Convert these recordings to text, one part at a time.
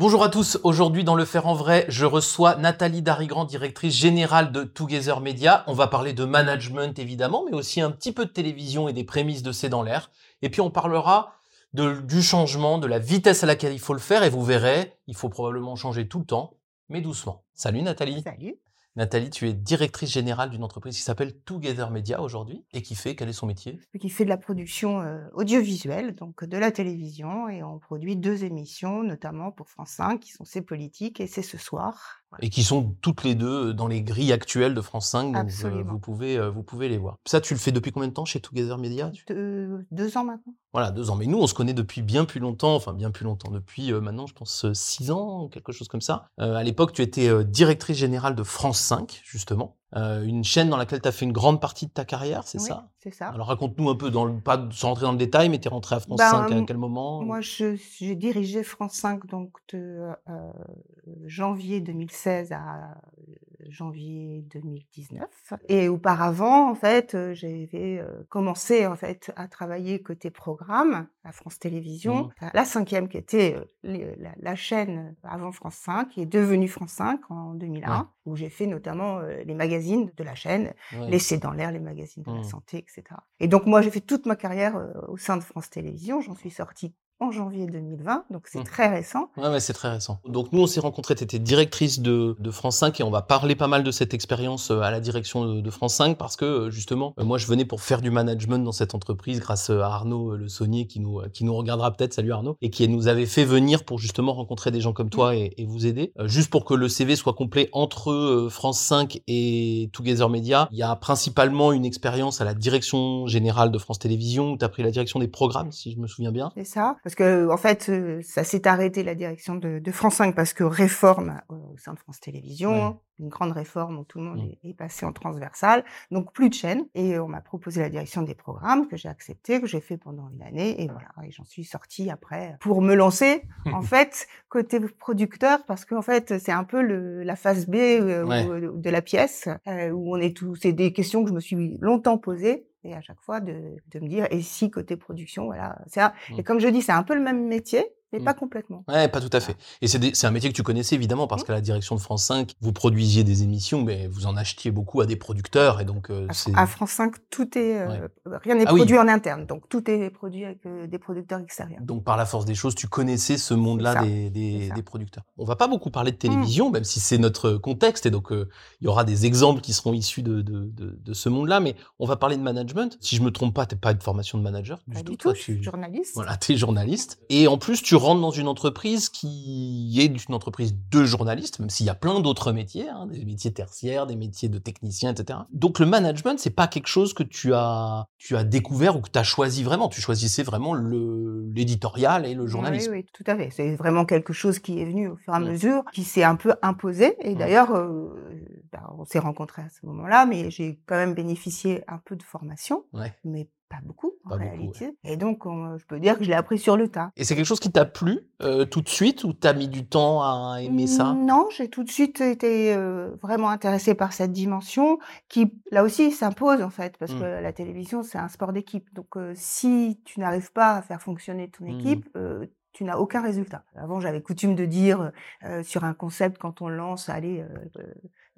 Bonjour à tous, aujourd'hui dans Le Faire en Vrai, je reçois Nathalie Darigrand, directrice générale de Together Media. On va parler de management évidemment, mais aussi un petit peu de télévision et des prémices de C'est dans l'air. Et puis on parlera du changement, de la vitesse à laquelle il faut le faire, et vous verrez, il faut probablement changer tout le temps, mais doucement. Salut Nathalie. Salut. Nathalie, tu es directrice générale d'une entreprise qui s'appelle Together Media aujourd'hui et qui fait, quel est son métier? Qui fait de la production euh, audiovisuelle, donc de la télévision, et on produit deux émissions, notamment pour France 5, qui sont C'est politique et C'est ce soir. Et qui sont toutes les deux dans les grilles actuelles de France 5, donc euh, vous, pouvez, euh, vous pouvez les voir. Ça, tu le fais depuis combien de temps chez Together Media Deux, ans maintenant. Voilà, deux ans. Mais nous, on se connaît depuis bien plus longtemps, enfin bien plus longtemps, depuis euh, maintenant, je pense, six ans, quelque chose comme ça. À l'époque, tu étais directrice générale de France 5, justement, Euh, une chaîne dans laquelle tu as fait une grande partie de ta carrière, c'est Oui, ça? C'est ça. Alors raconte-nous un peu, dans le, pas sans rentrer dans le détail, mais tu es rentré à France Ben, 5 à euh, quel moment? Moi, j'ai dirigé France 5 donc de euh, janvier 2016 à janvier 2019. Et auparavant, en fait, j'avais commencé en fait à travailler côté programme à France Télévisions, à la cinquième qui était les- la, la chaîne avant France 5, qui est devenue France 5 en 2001, Ouais. où j'ai fait notamment les magazines de la chaîne, Ouais. Laisser dans l'air les magazines de la santé, etc. Et donc moi, j'ai fait toute ma carrière au sein de France Télévisions. J'en suis sortie en janvier 2020, donc c'est Mhm. très récent. Ouais, ouais, c'est très récent. Donc nous, on s'est rencontrés, tu étais directrice de, de France 5 et on va parler pas mal de cette expérience euh, à la direction de, de France 5 parce que euh, justement, euh, moi, je venais pour faire du management dans cette entreprise grâce à Arnaud Le Saunier qui nous, qui nous regardera peut-être, salut Arnaud, et qui nous avait fait venir pour justement rencontrer des gens comme toi et, et vous aider. Juste pour que le CV soit complet entre France 5 et Together Media, il y a principalement une expérience à la direction générale de France Télévisions où tu as pris la direction des programmes, si je me souviens bien. C'est ça. Parce que, en fait, euh, ça s'est arrêté la direction de, de France 5 parce que réforme euh, au sein de France Télévisions, Ouais. une grande réforme où tout le monde Mm. est, est passé en transversal, donc plus de chaîne. Et on m'a proposé la direction des programmes que j'ai accepté, que j'ai fait pendant une année. Et voilà, et j'en suis sortie après pour me lancer, en fait, côté producteur, parce qu'en fait, c'est un peu le, la phase B euh, Ouais. de la pièce, euh, où on est tous. C'est des questions que je me suis longtemps posées. Et à chaque fois, de, de me dire, et si côté production, voilà. C'est un-. Et comme je dis, c'est un peu le même métier, mais Mm. pas complètement. Ouais, pas tout à fait. Et c'est un métier que tu connaissais évidemment parce Mhm. qu'à la direction de France 5, vous produisiez des émissions, mais vous en achetiez beaucoup à des producteurs et donc euh, À, France 5, tout est, euh, rien n'est Ah oui. produit en interne, donc tout est produit avec euh, des producteurs extérieurs. Donc par la force des choses, tu connaissais ce monde-là des, des, producteurs. On va pas beaucoup parler de télévision, même si c'est notre contexte et donc il y aura des exemples qui seront issus de, de, de, de ce monde-là, mais on va parler de management. Si je me trompe pas, t'es pas de formation de manager du Pas tout. du toi, tout, je tu- suis journaliste. Voilà, tu es journaliste. Et en plus, tu rentres dans une entreprise qui est une entreprise de journalistes, même s'il y a plein d'autres métiers, hein, des métiers tertiaires, des métiers de techniciens, etc. Donc le management, c'est pas quelque chose que tu as, tu as découvert ou que tu as choisi vraiment. Tu choisissais vraiment l'éditorial et le journalisme. Oui, oui, tout à fait. C'est vraiment quelque chose qui est venu au fur et à mesure, qui s'est un peu imposé. Et d'ailleurs, euh, ben, on s'est rencontrés à ce moment-là, mais j'ai quand même bénéficié un peu de formation, Ouais. mais pas beaucoup en Pas beaucoup, réalité. Et donc, on- je peux dire que je l'ai appris sur le tas. Et c'est quelque chose qui t'a plu euh, tout de suite ou t'as mis du temps à aimer ça? Non, j'ai tout de suite été euh, vraiment intéressée par cette dimension qui, là aussi, s'impose en fait, parce que la télévision, c'est un sport d'équipe. Donc, euh, si tu n'arrives pas à faire fonctionner ton Mm. équipe, tu n'as aucun résultat. Avant, j'avais coutume de dire euh, sur un concept, quand on lance, allez, euh,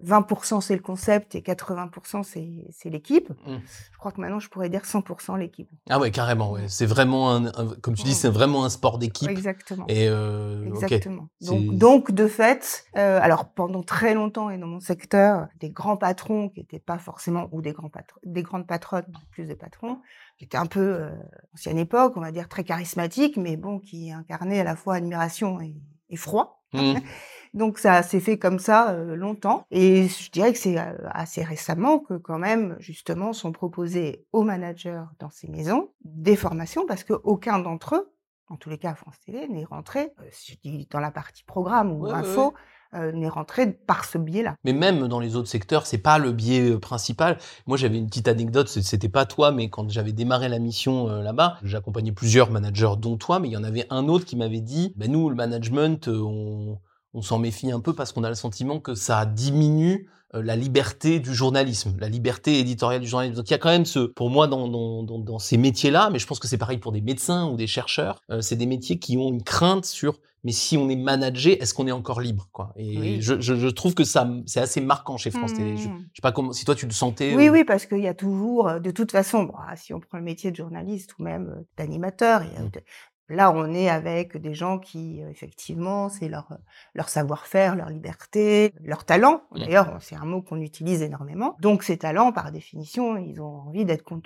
20% c'est le concept et 80% c'est l'équipe. Mm. Je crois que maintenant, je pourrais dire 100% l'équipe. Ah ouais, carrément. Ouais. C'est vraiment un, un- comme tu dis, c'est vraiment un sport d'équipe. Exactement. Et euh. Exactement. Donc, donc, de fait, euh, alors pendant très longtemps et dans mon secteur, des grands patrons qui n'étaient pas forcément, ou des, grands des grandes patronnes, plus des patrons, qui étaient un peu euh, ancienne époque, on va dire très charismatiques, mais bon, qui incarnaient à la fois admiration et, et froid. Mm. Donc ça s'est fait comme ça euh, longtemps. Et je dirais que c'est assez récemment que quand même, justement, sont proposés aux managers dans ces maisons des formations parce qu'aucun d'entre eux, en tous les cas à France Télé, n'est rentré, euh, si je dis dans la partie programme ou Ouais, ouais, info, euh, n'est rentré par ce biais-là. Mais même dans les autres secteurs, c'est pas le biais euh, principal. Moi, j'avais une petite anecdote. C'était pas toi, mais quand j'avais démarré la mission euh, là-bas, j'accompagnais plusieurs managers, dont toi, mais il y en avait un autre qui m'avait dit, ben nous, le management, on on s'en méfie un peu parce qu'on a le sentiment que ça diminue euh, la liberté du journalisme, la liberté éditoriale du journalisme. Donc il y a quand même ce, pour moi, dans, dans, dans, dans ces métiers-là, mais je pense que c'est pareil pour des médecins ou des chercheurs, euh, c'est des métiers qui ont une crainte sur, mais si on est managé, est-ce qu'on est encore libre, quoi? Et Oui. je, je, je trouve que ça, c'est assez marquant chez France Télé. Je, je Mmh. sais pas comment, si toi tu le sentais. Oui, euh, oui, parce qu'il y a toujours, euh, de toute façon, bon, ah, si on prend le métier de journaliste ou même euh, d'animateur, il y a Mm. de- là, on est avec des gens qui, euh, effectivement, c'est leur, euh, leur savoir-faire, leur liberté, leur talent. Mm. D'ailleurs, c'est un mot qu'on utilise énormément. Donc, ces talents, par définition, ils ont envie d'être cont-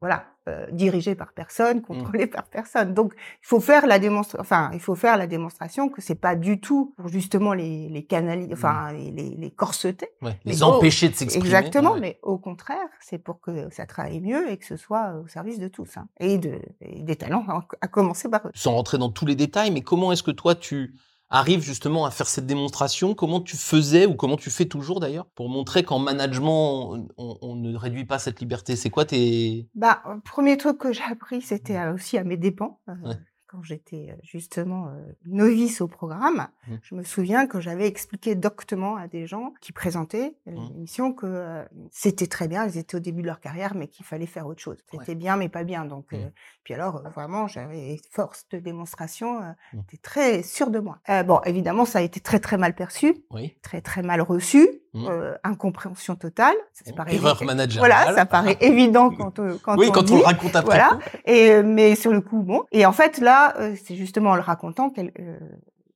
voilà, euh, dirigés par personne, contrôlés par personne. Donc, il faut faire la démonstration, enfin, il faut faire la démonstration que c'est pas du tout pour justement les, les canaliser, enfin, les, les, les corseter. ouais, les empêcher de s'exprimer. Exactement, Ouais. mais au contraire, c'est pour que ça travaille mieux et que ce soit au service de tous. hein, et, de, et des talents, à commencer par eux. sans rentrer dans tous les détails, mais comment est-ce que toi tu arrives justement à faire cette démonstration Comment tu faisais ou comment tu fais toujours d'ailleurs pour montrer qu'en management on, on ne réduit pas cette liberté? C'est quoi tes Bah, le premier truc que j'ai appris, c'était euh, aussi à mes dépens. euh, Ouais. Quand j'étais justement euh, novice au programme, Mmh. je me souviens que j'avais expliqué doctement à des gens qui présentaient Mmh. l'émission que euh, c'était très bien, ils étaient au début de leur carrière, mais qu'il fallait faire autre chose. Ouais. C'était bien, mais pas bien. Donc, Mmh. euh, puis alors, euh, vraiment, j'avais force de démonstration, euh, Mmh. j'étais très sûre de moi. Euh, bon, évidemment, ça a été très très mal perçu, oui très très mal reçu, Mmh. Euh, incompréhension totale. Ça, ça paraît erreur managériale Voilà, ça paraît évident quand, euh, quand oui on quand dit. on le raconte après voilà. Et euh, mais sur le coup, bon. Et en fait, là, c'est justement en le racontant, quel-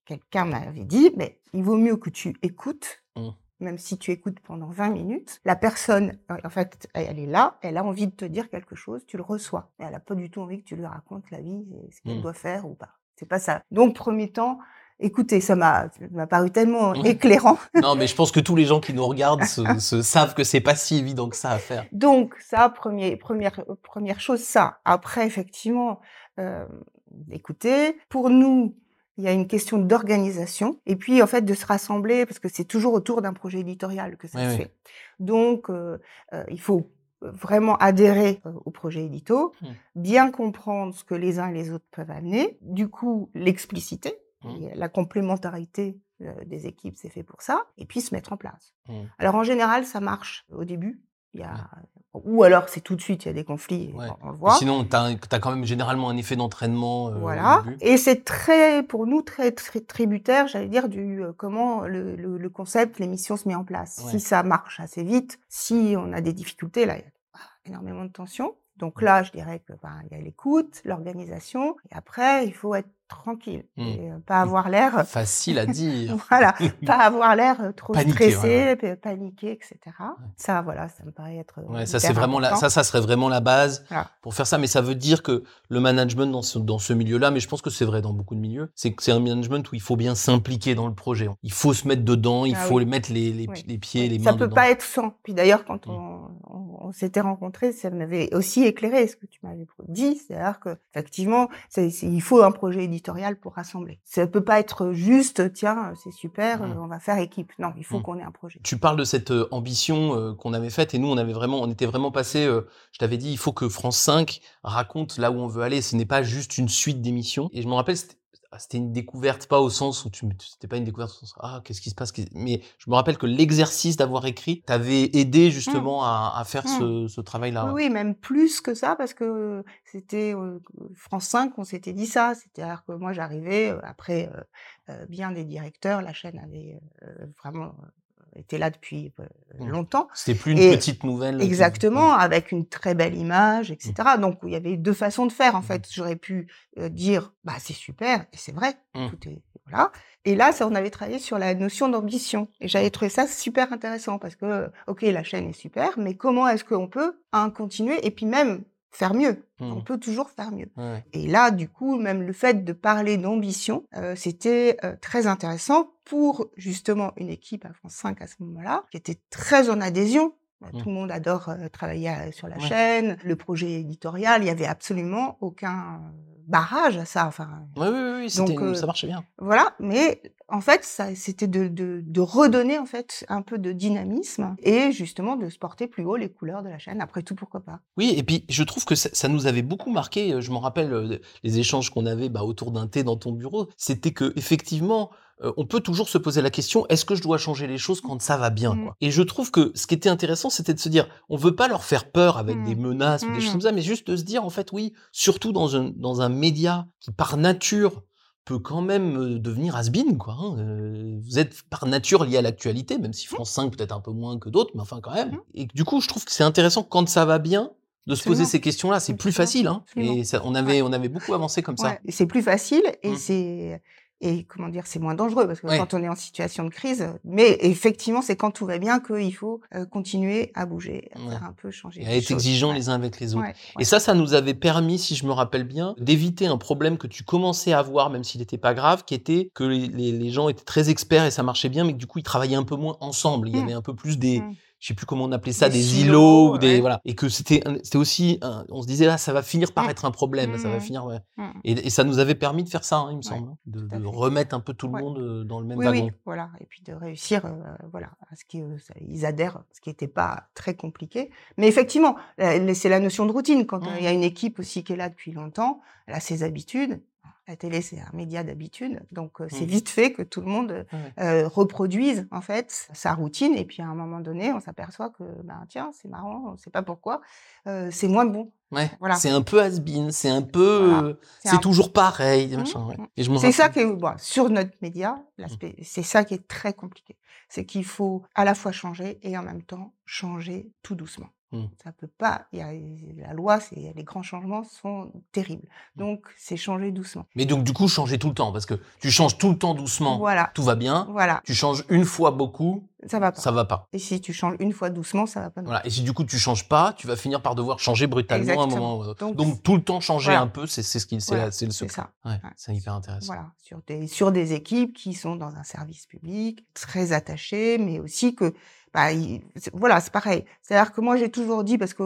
quelqu'un m'avait dit, mais il vaut mieux que tu écoutes, Mm. même si tu écoutes pendant 20 minutes. La personne, en fait, elle est là, elle a envie de te dire quelque chose, tu le reçois. Elle a pas du tout envie que tu lui racontes la vie et ce qu'elle doit faire ou pas. C'est pas ça. Donc, premier temps, écoutez, ça m'a paru tellement Mm. éclairant. non mais je pense que tous les gens qui nous regardent se, se savent que c'est pas si évident que ça à faire. Donc ça, premier, première, première chose, ça. Après, effectivement, euh, écoutez, pour nous, il y a une question d'organisation et puis en fait de se rassembler parce que c'est toujours autour d'un projet éditorial que ça Oui, se oui. fait. Donc euh, euh, il faut vraiment adhérer euh, au projet édito, Mm. bien comprendre ce que les uns et les autres peuvent amener, du coup l'expliciter, Mm. et la complémentarité des équipes, c'est fait pour ça, et puis se mettre en place. Mm. Alors en général, ça marche au début. Il y a... Ou alors c'est tout de suite, il y a des conflits, Ouais. on, on le Et voit. Sinon tu as, quand même généralement un effet d'entraînement euh, Voilà. Et c'est très, pour nous, très, très tributaire, j'allais dire, du euh, comment le, le, le concept, l'émission se met en place. Ouais. Si ça marche assez vite, si on a des difficultés, là, il y a énormément de tension. Donc là, je dirais que ben, il y a l'écoute, l'organisation, et après, il faut être tranquille Mm. et euh, pas avoir l'air Facile à dire. voilà, pas avoir l'air euh, trop stressé, pa- paniqué, etc. Ça, voilà, ça me paraît être. euh, Ouais, ça c'est vraiment la, ça, ça serait vraiment la base pour faire ça. Mais ça veut dire que le management dans ce, dans ce milieu-là, mais je pense que c'est vrai dans beaucoup de milieux, c'est que c'est un management où il faut bien s'impliquer dans le projet. Il faut se mettre dedans, il Ah faut oui. mettre les, les, Oui. les pieds, Oui, les mains ça peut dedans. pas être sans. Puis d'ailleurs, quand Mm. on, on, s'était rencontrés, ça m'avait aussi éclairé ce que tu m'avais dit, c'est-à-dire que effectivement, il faut un projet éditorial pour rassembler. Ça peut pas être juste, tiens, c'est super, Mm. euh, on va faire équipe. Non, il faut Mm. qu'on ait un projet. Tu parles de cette euh, ambition euh, qu'on avait faite et nous on avait vraiment, on était vraiment passé. euh, je t'avais dit, il faut que France 5 raconte là où on veut aller. Ce n'est pas juste une suite d'émissions. Et je me rappelle, ah, c'était une découverte, pas au sens où tu, c'était pas une découverte au sens ah qu'est-ce qui se passe, mais je me rappelle que l'exercice d'avoir écrit t'avait aidé justement à, à faire ce, ce travail-là. Oui, ouais. oui, même plus que ça, parce que c'était euh, France 5, on s'était dit ça. C'est-à-dire que moi, j'arrivais, euh, après euh, euh, bien des directeurs, la chaîne avait euh, vraiment euh, été là depuis euh, Mm. longtemps. C'était plus une Et petite nouvelle. qui- Exactement, avec une très belle image, etc. Donc, il y avait deux façons de faire, en Mhm. fait. J'aurais pu euh, dire, bah, c'est super, et c'est vrai, tout est, voilà. Et là, ça, on avait travaillé sur la notion d'ambition. Et j'avais trouvé ça super intéressant parce que, ok, la chaîne est super, mais comment est-ce qu'on peut, un, continuer et puis même faire mieux? On peut toujours faire mieux. Ouais. Et là, du coup, même le fait de parler d'ambition, euh, c'était euh, très intéressant pour justement une équipe à France 5 à ce moment-là, qui était très en adhésion. Euh, Mm. Tout le monde adore euh, travailler sur la Ouais. chaîne, le projet éditorial, il y avait absolument aucun barrage à ça. Enfin, Oui, oui, oui, c'était Donc, une- ça marchait bien. voilà. Mais en fait, ça, c'était de, de, de, redonner en fait un peu de dynamisme et justement de se porter plus haut les couleurs de la chaîne. Après tout, pourquoi pas? Oui, et puis je trouve que ça, ça nous avait beaucoup marqué. Je me rappelle les échanges qu'on avait bah, autour d'un thé dans ton bureau. C'était que effectivement, euh, on peut toujours se poser la question est-ce que je dois changer les choses quand ça va bien mmh. quoi? Et je trouve que ce qui était intéressant, c'était de se dire on veut pas leur faire peur avec mmh. des menaces ou des choses mmh. comme ça, mais juste de se dire en fait oui, surtout dans un dans un média qui par nature peut quand même devenir has-been, quoi. Hein, euh, vous êtes par nature lié à l'actualité, même si France 5 peut-être un peu moins que d'autres, mais enfin quand même. Et du coup, je trouve que c'est intéressant quand ça va bien, de se poser ces questions-là, c'est plus facile. Hein, et ça, on avait, on avait beaucoup avancé comme ça. C'est plus facile et c'est et comment dire, c'est moins dangereux parce que quand on est en situation de crise, mais effectivement, c'est quand tout va bien qu'il faut euh, continuer à bouger, à faire un peu changer. Et à être exigeants les uns avec les autres. Et ça, ça nous avait permis, si je me rappelle bien, d'éviter un problème que tu commençais à avoir, même s'il n'était pas grave, qui était que les, les, gens étaient très experts et ça marchait bien, mais que du coup, ils travaillaient un peu moins ensemble. Il y mmh. avait un peu plus des, mmh je sais plus comment on appelait ça, des, îlots, ou des voilà, et que c'était c'était aussi, on se disait là, ça va finir par mmh. être un problème, ça va mmh. finir, ouais. Mmh. et, et, ça nous avait permis de faire ça, hein, il me semble, hein, de, de remettre un peu tout le monde euh, dans le même wagon. Oui, voilà, et puis de réussir, euh, voilà, à ce qu'ils ils adhèrent, ce qui n'était pas très compliqué. Mais effectivement, c'est la notion de routine quand il y a une équipe aussi qui est là depuis longtemps, elle a ses habitudes, la télé, c'est un média d'habitude, donc c'est mmh. vite fait que tout le monde euh, reproduise en fait sa routine. Et puis à un moment donné, on s'aperçoit que ben tiens, c'est marrant, on ne sait pas pourquoi, euh, c'est moins bon. Ouais. Voilà. C'est un peu has-been, c'est un peu, c'est toujours pareil. Mmh, c'est ça qui est bon, sur notre média, mmh. c'est ça qui est très compliqué, c'est qu'il faut à la fois changer et en même temps changer tout doucement. Mmh. Ça peut pas. Il y a la loi, c'est les grands changements sont terribles. Mmh. Donc c'est changer doucement. Mais donc du coup changer tout le temps parce que tu changes tout le temps doucement. Voilà. Tout va bien. Voilà. Tu changes une fois beaucoup. Ça va pas. Ça va pas. Et si tu changes une fois doucement, ça va pas. Voilà. Et si du coup tu changes pas, tu vas finir par devoir changer brutalement à un moment. Donc, donc tout le temps changer un peu, c'est ce qui c'est c'est le secret. Ça. Ouais, C'est hyper intéressant. Voilà. Sur des sur des équipes qui sont dans un service public très attachées, mais aussi que bah, voilà, c'est pareil. C'est-à-dire que moi, j'ai toujours dit, parce que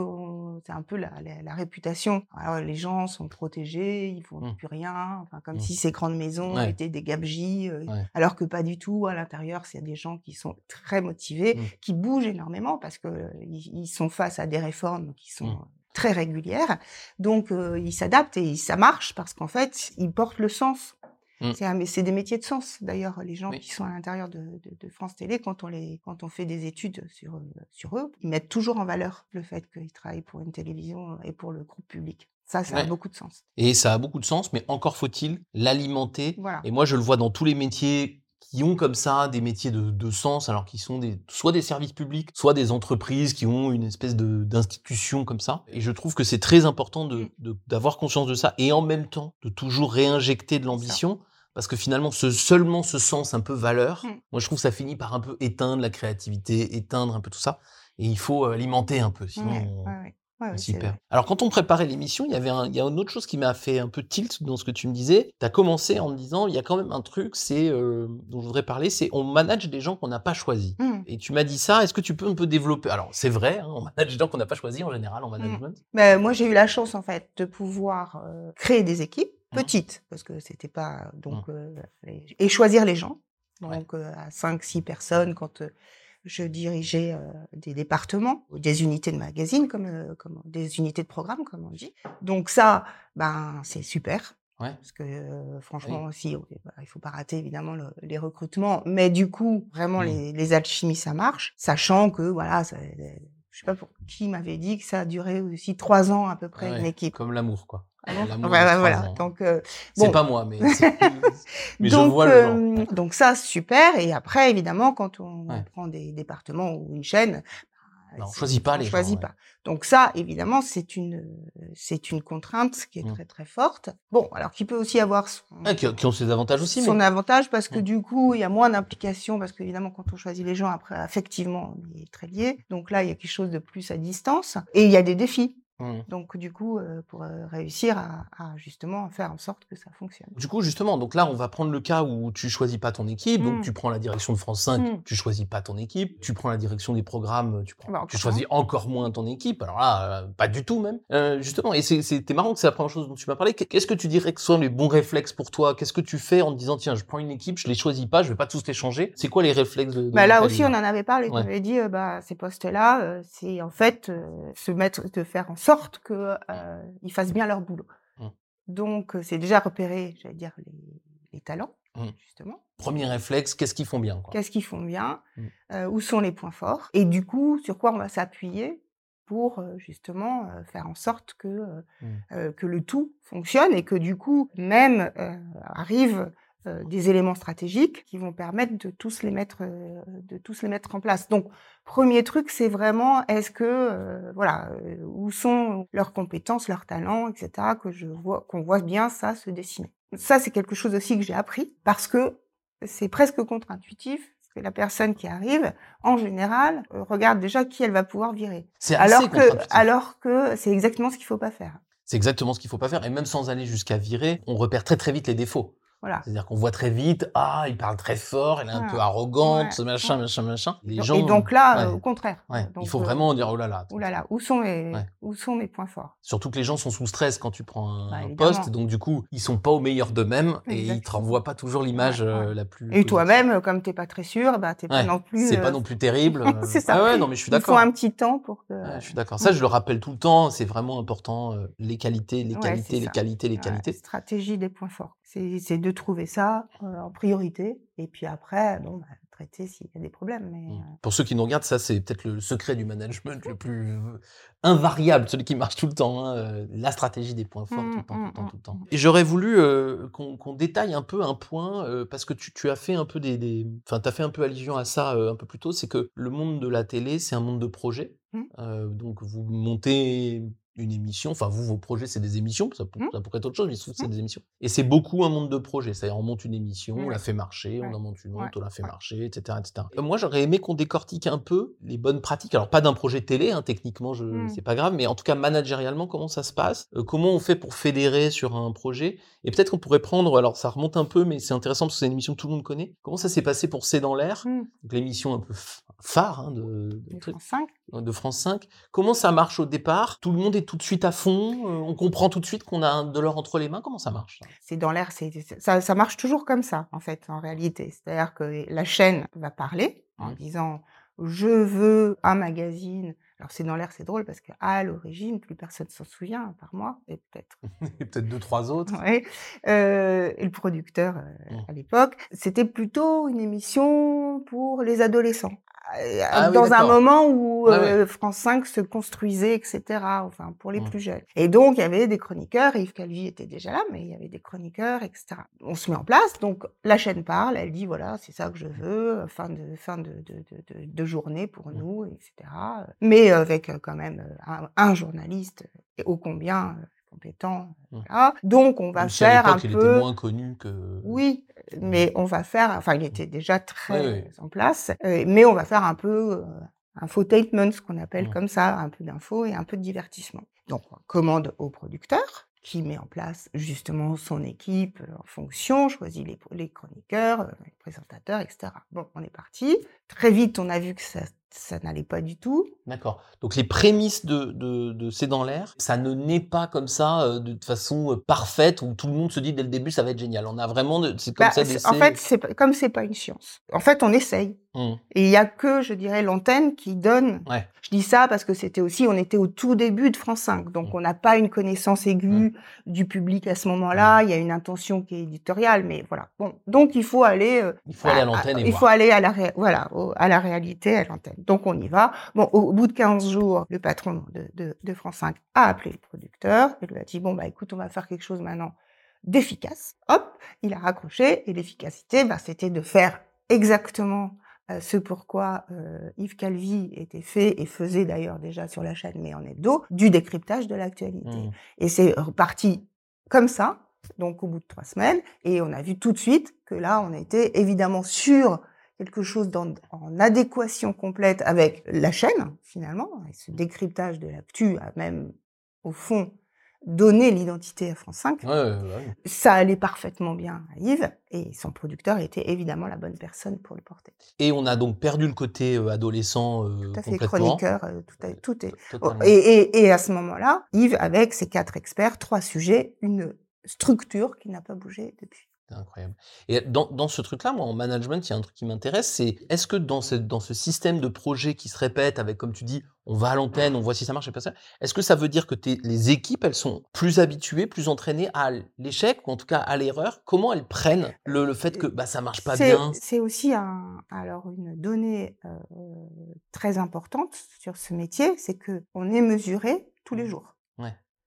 c'est un peu la, la, réputation, alors, les gens sont protégés, ils font mmh. plus rien, enfin, comme mmh. si ces grandes maisons étaient des gabegies, euh, alors que pas du tout. À l'intérieur, il y a des gens qui sont très motivés, mmh. qui bougent énormément parce que euh, ils, sont face à des réformes qui sont très régulières. Donc, euh, ils s'adaptent et ça marche parce qu'en fait, ils portent le sens. Mmh. C'est des métiers de sens, d'ailleurs, les gens qui sont à l'intérieur de, de, de, France Télé, quand on, les, quand on fait des études sur, euh, sur eux, ils mettent toujours en valeur le fait qu'ils travaillent pour une télévision et pour le groupe public. Ça, ça a beaucoup de sens. Et ça a beaucoup de sens, mais encore faut-il l'alimenter. Voilà. Et moi, je le vois dans tous les métiers qui ont comme ça des métiers de, de sens, alors qu'ils sont des, soit des services publics, soit des entreprises qui ont une espèce d'institution comme ça. Et je trouve que c'est très important d'avoir de, conscience de ça et en même temps de toujours réinjecter de l'ambition. Parce que finalement, ce, seulement ce sens un peu valeur, mmh. moi je trouve que ça finit par un peu éteindre la créativité, éteindre un peu tout ça. Et il faut euh, alimenter un peu, sinon Ouais, Super. Alors, quand on préparait l'émission, il y avait un, il y a une autre chose qui m'a fait un peu tilt dans ce que tu me disais. Tu as commencé en me disant, il y a quand même un truc, c'est euh, dont je voudrais parler, c'est on manage des gens qu'on n'a pas choisis. Mmh. Et tu m'as dit ça. Est-ce que tu peux un peu développer? Alors, c'est vrai, hein, on manage des gens qu'on n'a pas choisis en général en mmh. management. Mais moi, j'ai eu la chance en fait de pouvoir euh, créer des équipes mmh. petites parce que c'était pas donc euh, et choisir les gens. Donc à 5 6 personnes quand je dirigeais euh, des départements, des unités de magazine, comme, euh, comme des unités de programme, comme on dit. Donc ça, ben c'est super. Ouais. Parce que euh, franchement aussi, bah, il faut pas rater évidemment les recrutements, mais du coup vraiment mmh. les, les, alchimies ça marche, sachant que voilà, ça, je sais pas pour qui m'avait dit que ça a duré aussi trois ans à peu près une équipe. Comme l'amour quoi. Ah voilà. Donc euh, c'est pas moi, mais, mais donc, je vois le euh, donc ça super. Et après évidemment, quand on prend des départements ou une chaîne, bah, on choisit pas les choisit pas. Donc ça, évidemment, c'est une c'est une contrainte qui est mmh. très très forte. Bon, alors qui peut aussi avoir son, qui, ont ses avantages aussi. Son avantage parce que mmh. du coup, il y a moins d'implication parce qu'évidemment, quand on choisit les gens, après, effectivement, on est très lié. Donc là, il y a quelque chose de plus à distance et il y a des défis Mmh. Donc du coup, pour, réussir à à justement faire en sorte que ça fonctionne. Du coup, justement, donc là, on va prendre le cas où tu choisis pas ton équipe, donc Mmh. tu prends la direction de France 5, Mmh. tu choisis pas ton équipe, tu prends la direction des programmes, tu prends Bah, tu choisis encore moins ton équipe. Alors là, pas du tout même. Justement et c'est c'était marrant que c'est la première chose dont tu m'as parlé. Qu'est qu'est-ce que tu dirais que sont les bons réflexes pour toi? Qu'est-ce que tu fais en te disant: «Tiens, je prends une équipe, je les choisis pas, je vais pas tous les changer». C'est quoi les réflexes de de Bah, là aussi, on en avait parlé. Ouais. Tu avais dit, bah, ces postes-là, c'est en fait, se mettre de faire en sorte que, heu, ils fassent bien leur boulot. Mmh. Donc, c'est déjà repérer, j'allais dire les les talents, Mmh. justement. 1er réflexe, qu'est-ce qu'ils font bien? Qu'est-ce qu'ils font bien? Mmh. Où sont les points forts? Et du coup, sur quoi on va s'appuyer pour, justement, faire en sorte que, Mmh. que le tout fonctionne et que du coup, même, heu, heu, des éléments stratégiques qui vont permettre de tous les mettre, heu, de tous les mettre en place. Donc 1er truc, c'est vraiment est-ce que, heu, voilà, où sont leurs compétences, leurs talents et cetera, que je vois qu'on voit bien ça se dessiner. Ça, c'est quelque chose aussi que j'ai appris parce que c'est presque contre-intuitif, que la personne qui arrive, en général, regarde déjà qui elle va pouvoir virer. C'est assez Alors que alors que c'est exactement ce qu'il faut pas faire. C'est exactement ce qu'il faut pas faire et même sans aller jusqu'à virer, on repère très, très vite les défauts. Voilà. C'est-à-dire qu'on voit très vite: «Ah, il parle très fort, elle est un peu arrogante, Ouais, machin, ouais. machin, machin». Les gens et donc là, ouais. au contraire. Donc, il faut heu, vraiment dire: «Oh là là, Oh là là, où sont mes où sont mes points forts? Surtout que les gens sont sous stress quand tu prends un Bah, poste, donc du coup, ils sont pas au meilleur d'eux-mêmes et ils te renvoient pas toujours l'image, ouais. la plus Et toi-même, comme tu es pas très sûr, bah, tu es pas non plus, c'est heu pas non plus terrible, c'est ça. ah ouais, non, mais je suis Il faut un petit temps pour que je suis d'accord. Ça, je le rappelle tout le temps, c'est vraiment important, heu, les qualités, les qualités, les qualités, les qualités. stratégie des points forts. C'est de trouver ça, heu, en priorité et puis après, bon, bah, traiter s'il y a des problèmes, mais, Mmh. heu Pour ceux qui nous regardent, ça, c'est peut-être le secret du management le plus, heu, invariable, celui qui marche tout le temps, hein, la stratégie des points forts, tout Mmh, le temps, tout le mmh, temps, tout le temps. Et j'aurais voulu, qu'on détaille un peu un point, parce que tu tu as fait un peu des des enfin, as fait un peu allusion à ça, un peu plus tôt, c'est que le monde de la télé, c'est un monde de projets. Mmh. Donc vous montez une émission, enfin vous, vos projets, c'est des émissions, ça Mmh. ça pourrait être autre chose, mais il se trouve que c'est Mmh. des émissions. Et c'est beaucoup un monde de projets, c'est-à-dire on monte une émission, on Ouais. la fait marcher, on en monte une Ouais. autre, on la fait Ouais. marcher, et cetera, et cetera. Heu, moi, j'aurais aimé qu'on décortique un peu les bonnes pratiques, alors pas d'un projet télé, hein, techniquement, je Mmh. c'est pas grave, mais en tout cas managérialement, comment ça se passe? Heu, comment on fait pour fédérer sur un projet? Et peut-être qu'on pourrait prendre, alors ça remonte un peu, mais c'est intéressant parce que c'est une émission que tout le monde connaît. Comment ça s'est passé pour C'est dans l'air? Mmh. Donc l'émission un peu ph phare, hein, de de De truc France 5. De France 5. Comment ça marche au départ? Tout le monde est tout de suite à fond? Heu, on comprend tout de suite qu'on a de l'or entre les mains? Comment ça marche? C'est dans l'air, ça ça marche toujours comme ça, en fait, en réalité. C'est-à-dire que la chaîne va parler en Mmh. disant: «Je veux un magazine». Alors C'est dans l'air, c'est drôle parce qu'à l'origine, plus personne s'en souvient à part moi et peut-être Et peut-être 2-3 autres? ouais, heu, et le producteur, heu, Mmh. à l'époque. C'était plutôt une émission pour les adolescents. Ah oui, dans un moment où, heu, France 5 se construisait et cetera, enfin pour les Mmh. plus jeunes. Et donc il y avait des chroniqueurs, Yves Calvi était déjà là, mais il y avait des chroniqueurs et cetera. On se met en place, donc la chaîne parle, elle dit: «Voilà, c'est ça que je veux, heu, fin de fin de de de journée pour Mmh. nous» et cetera, heu, mais avec, quand même, un un journaliste ô combien, compétent, Mmh. voilà. Donc on va Même si à faire un il était peu moins connu que oui, mais on va faire enfin il était déjà très Oui, oui. en place, heu, mais on va faire un peu, heu, infotainment, ce qu'on appelle Mmh. comme ça, un peu d'infos et un peu de divertissement. Donc on commande au producteur qui met en place justement son équipe, heu, en fonction, choisit les les chroniqueurs, les présentateurs et cetera. Bon, on est parti. Très vite, on a vu que ça ça n'allait pas du tout. D'accord. Donc les prémices de de de C'est dans l'air, ça ne naît pas comme ça, heu, de façon, heu, parfaite où tout le monde se dit dès le début: «Ça va être génial». On a vraiment de c'est comme Bah, ça des en fait, c'est comme c'est pas une science. En fait, on essaye Mmh. et il y a que, je dirais, l'antenne qui donne Ouais. je dis ça parce que c'était aussi on était au tout début de France 5, donc Mmh. on n'a pas une connaissance aiguë du public à ce moment-là. Il y a une intention qui est éditoriale, mais voilà. Bon, donc il faut aller, Il faut aller à l'antenne et il voir. faut aller à la ré voilà, au à la réalité, à l'antenne. Donc on y va. Bon, au bout de 15 jours, le patron de de de France 5 a appelé le producteur et lui a dit: «Bon, bah, écoute, on va faire quelque chose maintenant d'efficace». Hop, il a raccroché et l'efficacité, bah, c'était de faire exactement, ce pourquoi, heu, Yves Calvi était fait et faisait d'ailleurs déjà sur la chaîne, mais en hebdo, du décryptage de l'actualité. Mmh. Et c'est reparti comme ça, donc au bout de 3 semaines et on a vu tout de suite que là, on était évidemment sur quelque chose d'en en adéquation complète avec la chaîne, finalement et ce décryptage de l'actu a même au fond, donner l'identité à France 5. Ouais, ouais, ouais. Ça allait parfaitement bien à Yves et son producteur était évidemment la bonne personne pour le porter. Et on a donc perdu le côté euh, adolescent euh, Tout à fait chroniqueur, euh, tout, est. Totalement. Et, et, et à ce moment-là, Yves, avec ses quatre experts, trois sujets, une structure qui n'a pas bougé depuis. C'est incroyable. Et dans, dans ce truc-là, moi, en management, il y a un truc qui m'intéresse, c'est est-ce que dans ce, dans ce système de projet qui se répète avec, comme tu dis, on va à l'antenne, on voit si ça marche et pas ça, est-ce que ça veut dire que t'es- les équipes, elles sont plus habituées, plus entraînées à l'échec, ou en tout cas à l'erreur? Comment elles prennent le, le fait que bah, ça marche pas C'est- bien? C'est aussi un, alors une donnée euh, très importante sur ce métier, c'est que on est mesuré tous les Mmh. jours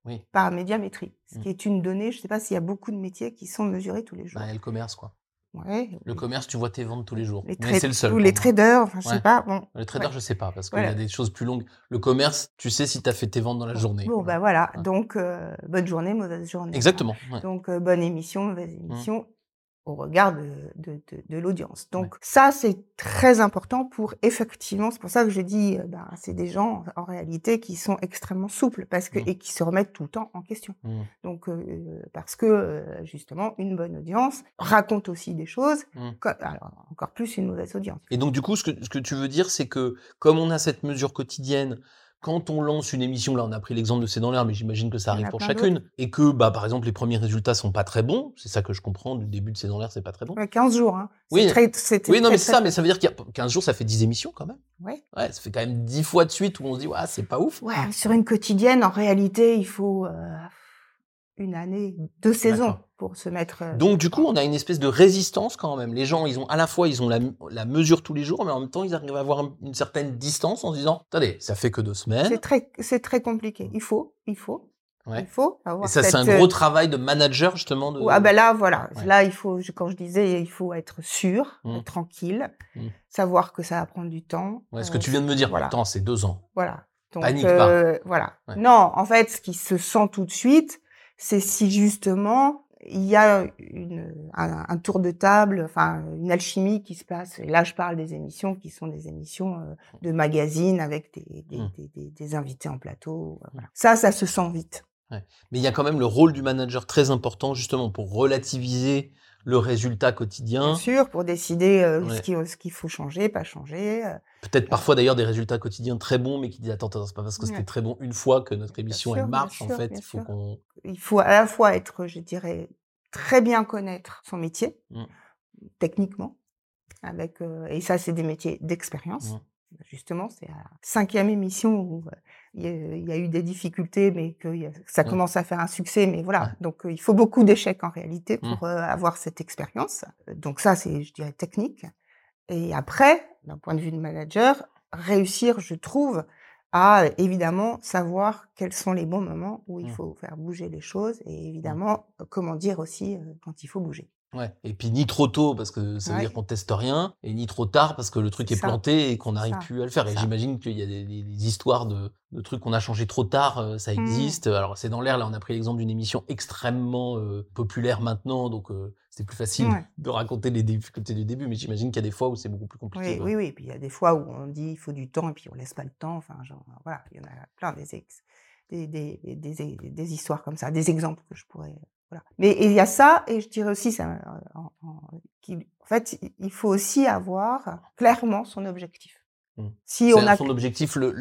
Oui, par médiamétrie, ce Mmh. qui est une donnée. Je ne sais pas s'il y a beaucoup de métiers qui sont mesurés tous les jours. bah, et le commerce, quoi. Ouais, Le commerce, tu vois tes ventes tous les jours. les Mais c'est le seul. ou les traders, enfin, je Ouais. sais pas. Bon, Les traders, Ouais. je sais pas, parce qu'il Voilà. y a des choses plus longues. Le commerce, tu sais si tu as fait tes ventes dans la journée. bon bah voilà. Donc euh, bonne journée, mauvaise journée. Exactement. ouais. Donc euh, bonne émission, mauvaise Mmh. émission au regard de, de, de, de l'audience. Donc ça c'est très important pour effectivement, c'est pour ça que je dis, euh, ben, c'est des gens en réalité qui sont extrêmement souples parce que Mmh. et qui se remettent tout le temps en question. Mm. Donc euh, parce que euh, justement une bonne audience raconte aussi des choses, Mmh. alors encore plus une mauvaise audience. Et donc, du coup, ce que, ce que tu veux dire, c'est que comme on a cette mesure quotidienne, quand on lance une émission, là, on a pris l'exemple de C'est dans l'air, mais j'imagine que ça arrive pour chacune, et que, bah, par exemple, les premiers résultats sont pas très bons, c'est ça que je comprends, du début de C'est dans l'air, c'est pas très bon. Ouais, 15 jours, hein. Oui. Très, Oui, non, mais c'est ça, mais ça veut dire qu'il y a 15 jours, ça fait 10 émissions quand même. Ouais. Ouais, ça fait quand même 10 fois de suite où on se dit, ouais, c'est pas ouf. Ouais, sur une quotidienne, en réalité, il faut euh, une année, deux saisons pour se mettre. euh, Donc, du coup, on a une espèce de résistance quand même. Les gens, ils ont à la fois, ils ont la, la mesure tous les jours, mais en même temps, ils arrivent à avoir un- une certaine distance en se disant, attendez, ça fait que deux semaines. c'est très, c'est très compliqué. Il faut, il faut, Ouais. il faut avoir. Et ça, c'est un cette, gros euh, travail de manager, justement. De... Ah ben là, voilà. Ouais. Là, il faut, quand je disais, il faut être sûr, Mm. être tranquille, Mm. savoir que ça va prendre du temps. Ouais, ce euh, que tu viens de me dire, voilà. attends, c'est deux ans. Voilà. Donc, Panique pas. euh, Voilà. Non, en fait, ce qui se sent tout de suite, c'est si justement il y a une, un, un tour de table, enfin une alchimie qui se passe. Et là, je parle des émissions qui sont des émissions euh, de magazines avec des, des, Mm. des, des- des invités en plateau. euh, voilà. Ça, ça se sent vite. Mais il y a quand même le rôle du manager très important, justement, pour relativiser le résultat quotidien. Bien sûr, pour décider euh, Ouais. ce qu'il faut changer, pas changer. euh, Peut-être parfois d'ailleurs des résultats quotidiens très bons, mais qui disent attends, attends, c'est pas parce que c'était très bon une fois que notre émission sûr, elle marche en fait. Il faut qu'on. il faut à la fois être, je dirais, très bien connaître son métier, Mm. techniquement, avec euh, et ça, c'est des métiers d'expérience. Mm. Justement, c'est la cinquième émission où euh, il y, a- il y a eu des difficultés, mais que a- ça Mm. commence à faire un succès. Mais voilà, Ouais. donc euh, il faut beaucoup d'échecs en réalité Mm. pour euh, avoir cette expérience. Donc ça, c'est, je dirais, technique. Et après, d'un point de vue de manager, réussir, je trouve, à évidemment savoir quels sont les bons moments où il Mm. faut faire bouger les choses et évidemment comment dire aussi quand il faut bouger. Ouais. Et puis ni trop tôt parce que ça veut Ouais. dire qu'on teste rien, et ni trop tard parce que le truc est planté et qu'on n'arrive plus à le faire. Et j'imagine qu'il y a des, des- des histoires de, de trucs qu'on a changé trop tard, euh, ça Mm. existe. Alors c'est dans l'air, là on a pris l'exemple d'une émission extrêmement euh, populaire maintenant, donc euh, c'est plus facile Ouais. de raconter les difficultés du début, mais j'imagine qu'il y a des fois où c'est beaucoup plus compliqué. Oui, oui, oui. Puis il y a des fois où on dit il faut du temps et puis on laisse pas le temps. Enfin, genre, voilà, il y en a plein des, ex- des, des, des, des- des histoires comme ça, des exemples que je pourrais. Voilà. Mais il y a ça, et je dirais aussi, ça, en, en- qu'il- en fait, il- faut aussi avoir clairement son objectif. Mm. Si on a son objectif, le-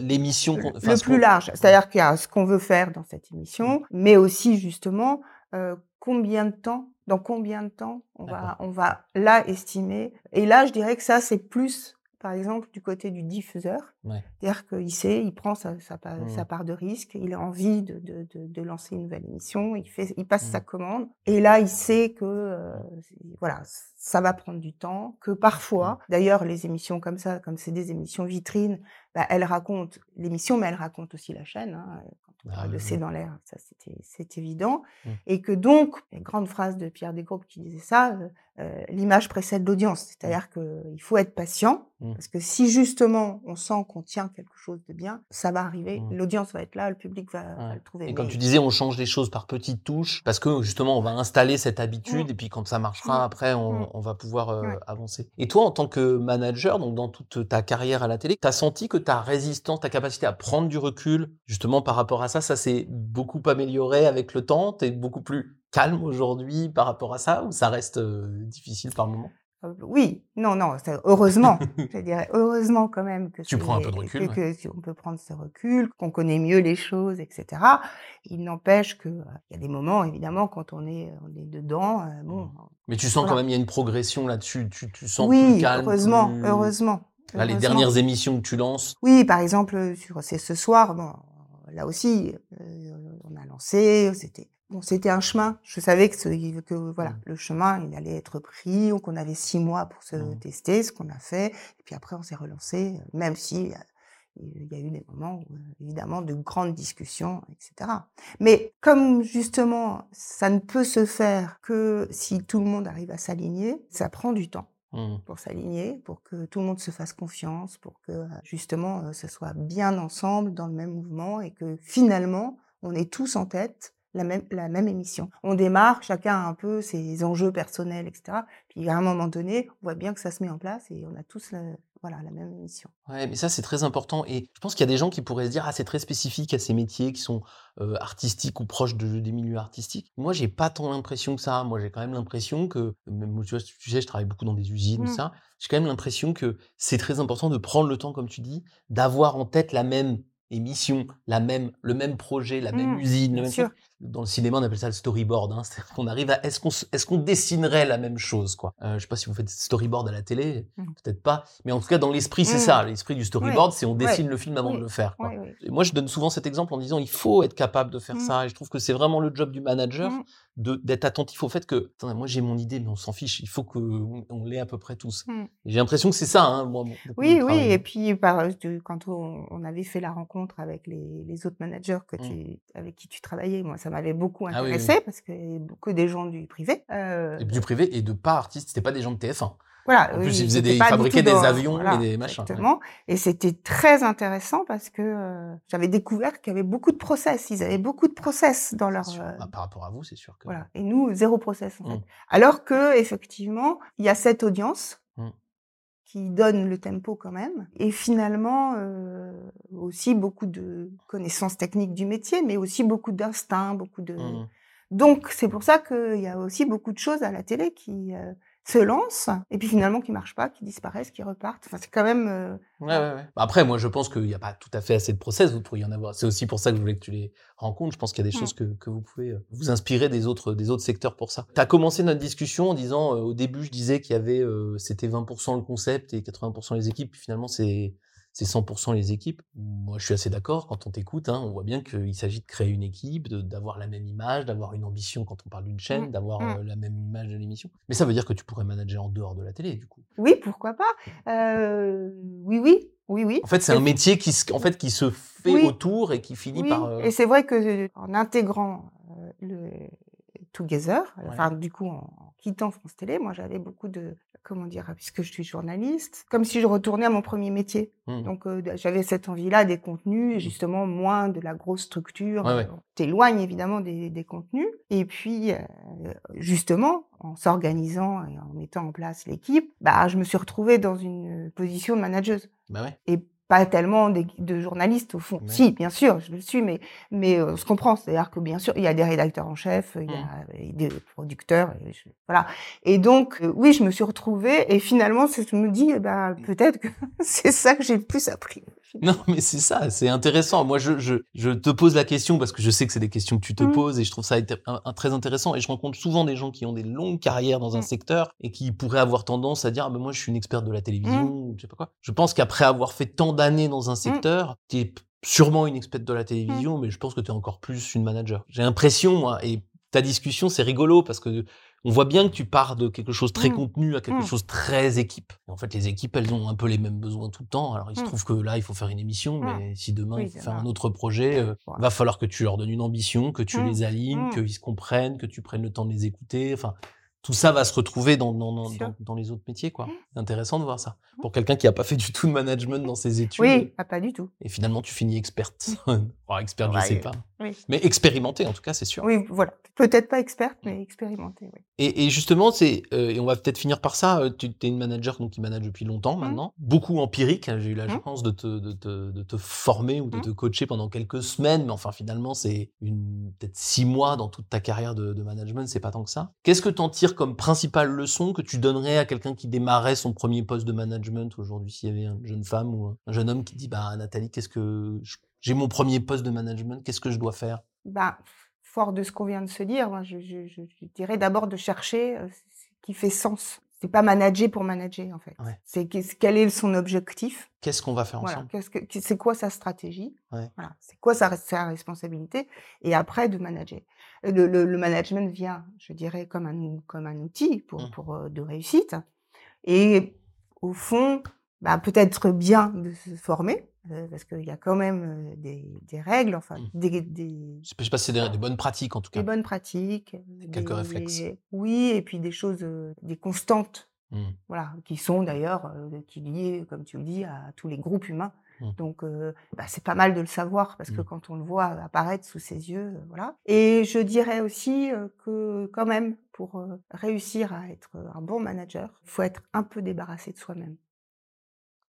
l'émission. qu'on- le, le ce plus large, c'est-à-dire qu'il y a ce qu'on veut faire dans cette émission, mais aussi justement euh, combien de temps, dans combien de temps on va, on va là estimer. Et là, je dirais que ça, c'est plus, par exemple, du côté du diffuseur. Ouais. C'est-à-dire qu'il sait, il prend sa, sa, pa- Mmh. sa part de risque, il a envie de, de, de, de lancer une nouvelle émission, il, fait, il passe Mmh. sa commande, et là, il sait que euh, voilà, ça va prendre du temps, que Mmh. parfois, d'ailleurs, les émissions comme ça, comme c'est des émissions vitrines, bah, elles racontent l'émission, mais elles racontent aussi la chaîne. Hein, quand on Ah parle de C'est dans l'air, ça c'est évident. Mmh. Et que donc, les grandes phrases de Pierre Desgroupes qui disait ça, euh, l'image précède l'audience. C'est-à-dire qu'il faut être patient, mmh. parce que si justement on sent qu'on tient quelque chose de bien, ça va arriver, mmh. l'audience va être là, le public va, le trouver. Et comme tu disais, on change les choses par petites touches, parce que justement on va installer cette habitude, mmh. et puis quand ça marchera, après on, va pouvoir avancer. Et toi, en tant que manager, donc dans toute ta carrière à la télé, tu as senti que ta résistance, ta capacité à prendre du recul, justement par rapport à ça, ça s'est beaucoup amélioré avec le temps, tu es beaucoup plus calme aujourd'hui par rapport à ça ou ça reste difficile par moment? Oui, non, non, heureusement, je dirais heureusement quand même que tu prends un peu de recul, que, on peut prendre ce recul, qu'on connaît mieux les choses, etc. Il n'empêche que il y a des moments évidemment quand on est on est dedans, bon. Mmh. Mais tu sens quand même il y a une progression là-dessus, tu, tu sens oui, plus calme. heureusement, heureusement. les dernières émissions que tu lances? Oui, par exemple sur c'est ce soir, bon, là aussi, on a lancé, c'était Bon, c'était un chemin. Je savais que, que voilà, mmh. le chemin, il allait être pris, qu'on avait six mois pour se mmh. tester, ce qu'on a fait. Et puis après, on s'est relancé, même si il y a eu des moments, où, évidemment, de grandes discussions, etc. Mais comme justement, ça ne peut se faire que si tout le monde arrive à s'aligner, ça prend du temps mmh. pour s'aligner, pour que tout le monde se fasse confiance, pour que justement, ce soit bien ensemble dans le même mouvement et que finalement, on est tous en tête la même, la même émission. On démarre, chacun a un peu ses enjeux personnels, etc. Puis à un moment donné, on voit bien que ça se met en place et on a tous la, voilà, la même émission. Ouais, mais ça c'est très important et je pense qu'il y a des gens qui pourraient se dire ah c'est très spécifique à ces métiers qui sont euh, artistiques ou proches de, des milieux artistiques. Moi j'ai pas tant l'impression que ça. Moi j'ai quand même l'impression que même tu, vois, tu sais je travaille beaucoup dans des usines mmh. ça. J'ai quand même l'impression que c'est très important de prendre le temps comme tu dis d'avoir en tête la même émission, la même, le même projet, la même mmh, usine, le même dans le cinéma, on appelle ça le storyboard. Hein. C'est qu'on arrive à est-ce qu'on est-ce qu'on dessinerait la même chose quoi? Euh, je sais pas si vous faites storyboard à la télé, mmh. peut-être pas, mais en tout cas dans l'esprit c'est mmh. ça. L'esprit du storyboard, c'est on dessine le film avant de le faire. Quoi. Et moi, je donne souvent cet exemple en disant il faut être capable de faire ça. Et je trouve que c'est vraiment le job du manager d'être attentif au fait que moi j'ai mon idée mais on s'en fiche il faut que on, l'ait à peu près tous j'ai l'impression que c'est ça hein, moi, oui oui et puis par, quand on, avait fait la rencontre avec les, les autres managers que tu, avec qui tu travaillais moi ça m'avait beaucoup ah intéressé parce que y beaucoup des gens du privé. Euh, du privé et de pas artistes, c'était pas des gens de TF1. Voilà. En plus, ils, faisaient des, fabriquaient des avions et des machins. Exactement. Et c'était très intéressant parce que euh, j'avais découvert qu'il y avait beaucoup de process. Ils avaient beaucoup de process dans leur. Euh, bah, par rapport à vous, c'est sûr que. Voilà. Et nous, zéro process. En fait. Mmh. Alors que effectivement, il y a cette audience mmh qui donne le tempo quand même. Et finalement, euh, aussi beaucoup de connaissances techniques du métier, mais aussi beaucoup d'instinct, beaucoup de... Mmh. Donc c'est pour ça qu'il y a aussi beaucoup de choses à la télé qui euh, se lancent et puis finalement qui marchent pas, qui disparaissent, qui repartent. Enfin, c'est quand même. Euh, ouais, ouais, ouais. Après, moi, je pense qu'il n'y a pas tout à fait assez de process. Vous pourriez en avoir. C'est aussi pour ça que je voulais que tu les rencontres. Je pense qu'il y a des mmh. choses que, que, vous pouvez euh, vous inspirer des autres des autres secteurs pour ça. Tu as commencé notre discussion en disant au début, je disais qu'il y avait c'était 20% le concept et 80% les équipes. Puis finalement, c'est c'est 100% les équipes. Moi, je suis assez d'accord. Quand on t'écoute, hein, on voit bien qu'il s'agit de créer une équipe, d'avoir la même image, d'avoir une ambition quand on parle d'une chaîne, mmh, d'avoir mmh. Euh, la même image de l'émission. Mais ça veut dire que tu pourrais manager en dehors de la télé, du coup. Oui, pourquoi pas. Euh, oui, oui. Oui, oui. En fait, c'est un métier qui, en fait, qui se fait autour et qui finit par. Euh... Et c'est vrai que en intégrant le Together, enfin, du coup, en quittant France Télé, moi, j'avais beaucoup de comment dire, puisque je suis journaliste, comme si je retournais à mon premier métier. Mmh. Donc euh, j'avais cette envie-là des contenus, mmh. justement moins de la grosse structure. Ouais, T'éloignes évidemment des, des, contenus. Et puis euh, justement, en s'organisant et en mettant en place l'équipe, bah je me suis retrouvée dans une position de manageuse. Bah ouais. Et pas tellement de journalistes au fond. Si, bien sûr, je le suis, mais mais euh, on se comprend. C'est-à-dire que bien sûr, il y a des rédacteurs en chef, il y a mmh. des producteurs, et voilà. Et donc, euh, oui, je me suis retrouvée et finalement, je me dis, bah, peut-être que c'est ça que j'ai le plus appris. Non, mais c'est ça, c'est intéressant. Moi, je, je, je, te pose la question parce que je sais que c'est des questions que tu te mmh. poses et je trouve ça un, très intéressant. Et je rencontre souvent des gens qui ont des longues carrières dans un mmh. secteur et qui pourraient avoir tendance à dire, ah, ben moi, je suis une experte de la télévision, ou je sais pas quoi. Je pense qu'après avoir fait tant d'années dans un secteur, tu es sûrement une experte de la télévision, mais je pense que tu es encore plus une manager. J'ai l'impression, moi, et ta discussion, c'est rigolo parce que on voit bien que tu pars de quelque chose très mmh. contenu à quelque mmh. chose très équipe. en fait, les équipes, elles ont un peu les mêmes besoins tout le temps. Alors, il se mmh. trouve que là, il faut faire une émission, mais si demain, il faut faire un autre projet, euh, va falloir que tu leur donnes une ambition, que tu les alignes, qu'ils se comprennent, que tu prennes le temps de les écouter. Enfin, tout ça va se retrouver dans, dans, dans, dans les autres métiers, quoi. C'est intéressant de voir ça. Pour quelqu'un qui a pas fait du tout de management dans ses études. Oui, ah, pas du tout. Et finalement, tu finis experte. Experte, je Ouais, sais pas. Oui. Mais expérimentée, en tout cas, c'est sûr. Oui, voilà. Peut-être pas experte, mais expérimentée, oui. Et, et justement, c'est euh, et on va peut-être finir par ça. euh, Tu es une manager donc qui manage depuis longtemps maintenant, beaucoup empirique. hein, J'ai eu la Mhm. chance de te, de, te, de te former ou de Mhm. te coacher pendant quelques semaines, mais enfin finalement c'est une peut-être six mois dans toute ta carrière de, de management, c'est pas tant que ça. Qu'est-ce que tu en tires comme principale leçon que tu donnerais à quelqu'un qui démarrait son premier poste de management aujourd'hui, s'il y avait une jeune femme ou un jeune homme qui dit bah Nathalie, qu'est-ce que je- j'ai mon premier poste de management, qu'est-ce que je dois faire? Bah, fort de ce qu'on vient de se dire, moi, je, je- je- je dirais d'abord de chercher euh, ce qui fait sens. C'est pas manager pour manager, en fait. Ouais. C'est quel est son objectif? Qu'est-ce qu'on va faire Voilà. ensemble? c'est quoi sa stratégie? Ouais. Voilà. C'est quoi sa, sa responsabilité? Et après, de manager. Euh, Le, le- le management vient, je dirais, comme un, comme un outil pour, Mm. pour, euh, de réussite. Et au fond, bah, peut-être bien de se former, euh, parce qu'il y a quand même euh, des, des règles, enfin, Mm. des, des, Je sais pas si c'est des, des bonnes pratiques en tout cas. des bonnes pratiques. quelques des- réflexes. Oui, et puis des choses, euh, des constantes, Hmm. voilà, qui sont d'ailleurs euh, qui liées, comme tu le dis, à tous les groupes humains. Mm. Donc, euh, bah, c'est pas mal de le savoir parce que quand on le voit apparaître sous ses yeux, euh, voilà. Et je dirais aussi euh, que quand même, pour euh, réussir à être euh, un bon manager, il faut être un peu débarrassé de soi-même.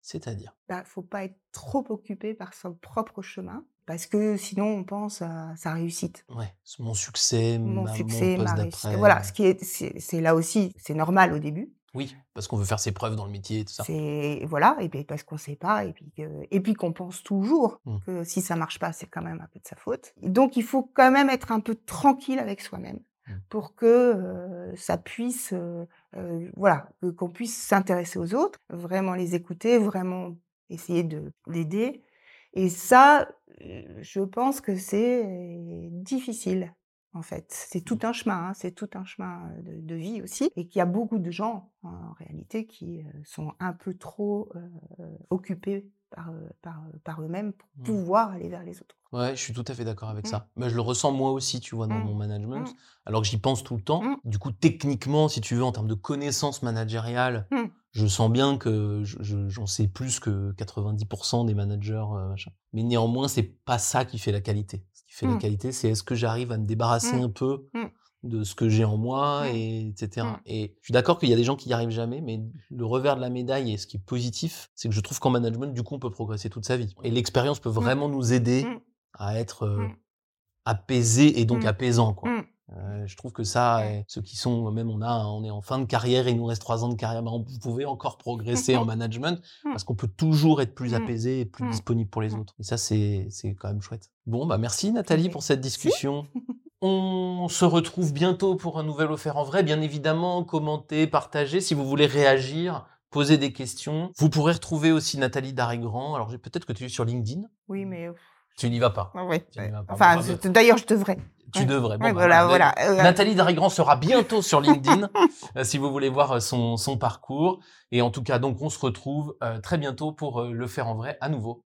C'est-à-dire? Il faut pas être trop occupé par son propre chemin parce que sinon on pense à sa réussite Ouais, mon succès, mon ma- succès, mon ma poste réussite. d'après. Voilà, ce qui est, c'est là aussi, c'est normal au début. Oui, parce qu'on veut faire ses preuves dans le métier et tout ça. C'est voilà, et puis parce qu'on sait pas, et puis que- et puis qu'on pense toujours Mm. que si ça marche pas, c'est quand même un peu de sa faute. Donc il faut quand même être un peu tranquille avec soi-même Mm. pour que euh, ça puisse, euh, euh, voilà, qu'on puisse s'intéresser aux autres, vraiment les écouter, vraiment essayer de l'aider. Et ça, euh, je pense que c'est difficile. En fait, c'est tout un chemin, hein, c'est tout un chemin euh, de, vie aussi, et qu'il y a beaucoup de gens en réalité qui sont un peu trop occupés par, euh, par, euh, par eux-mêmes pour Mm. pouvoir aller vers les autres. Ouais, je suis tout à fait d'accord avec Mm. ça. Mais je le ressens moi aussi, tu vois, dans Mm. mon management, alors que j'y pense tout le temps. Du coup, techniquement, si tu veux, en termes de connaissances managériales, je sens bien que je- je- j'en sais plus que 90% des managers. euh, machin. Mais néanmoins, c'est pas ça qui fait la qualité. Ce qui fait la qualité, c'est est-ce que j'arrive à me débarrasser un peu. De ce que j'ai en moi, et etc. Et je suis d'accord qu'il y a des gens qui n'y arrivent jamais, mais le revers de la médaille et ce qui est positif, c'est que je trouve qu'en management, du coup, on peut progresser toute sa vie. Et l'expérience peut vraiment nous aider Mm. à être euh, apaisé et donc apaisant, quoi. Euh, je trouve que ça, Ouais. ceux qui sont, même on a, on est en fin de carrière, et il nous reste trois ans de carrière, ben, on- vous pouvez encore progresser en management parce qu'on peut toujours être plus apaisé et plus disponible pour les autres. Et ça, c'est, quand même chouette. Bon, bah merci Nathalie pour cette discussion. On se retrouve bientôt pour un nouvel offert en vrai. Bien évidemment, commentez, partagez. Si vous voulez réagir, poser des questions. Vous pourrez retrouver aussi Nathalie Darigrand. Alors, peut-être que tu es sur LinkedIn. Oui, mais euh, Tu n'y vas pas. ah ouais, Tu n'y ouais. vas pas. enfin, Bon, c'est- d'ailleurs, je devrais. Tu Ouais. devrais. Bon, Ouais, bah, voilà, voilà. euh, Nathalie Darigrand sera bientôt sur LinkedIn euh, si vous voulez voir son, son parcours. Et en tout cas, donc, on se retrouve euh, très bientôt pour euh, le faire en vrai à nouveau.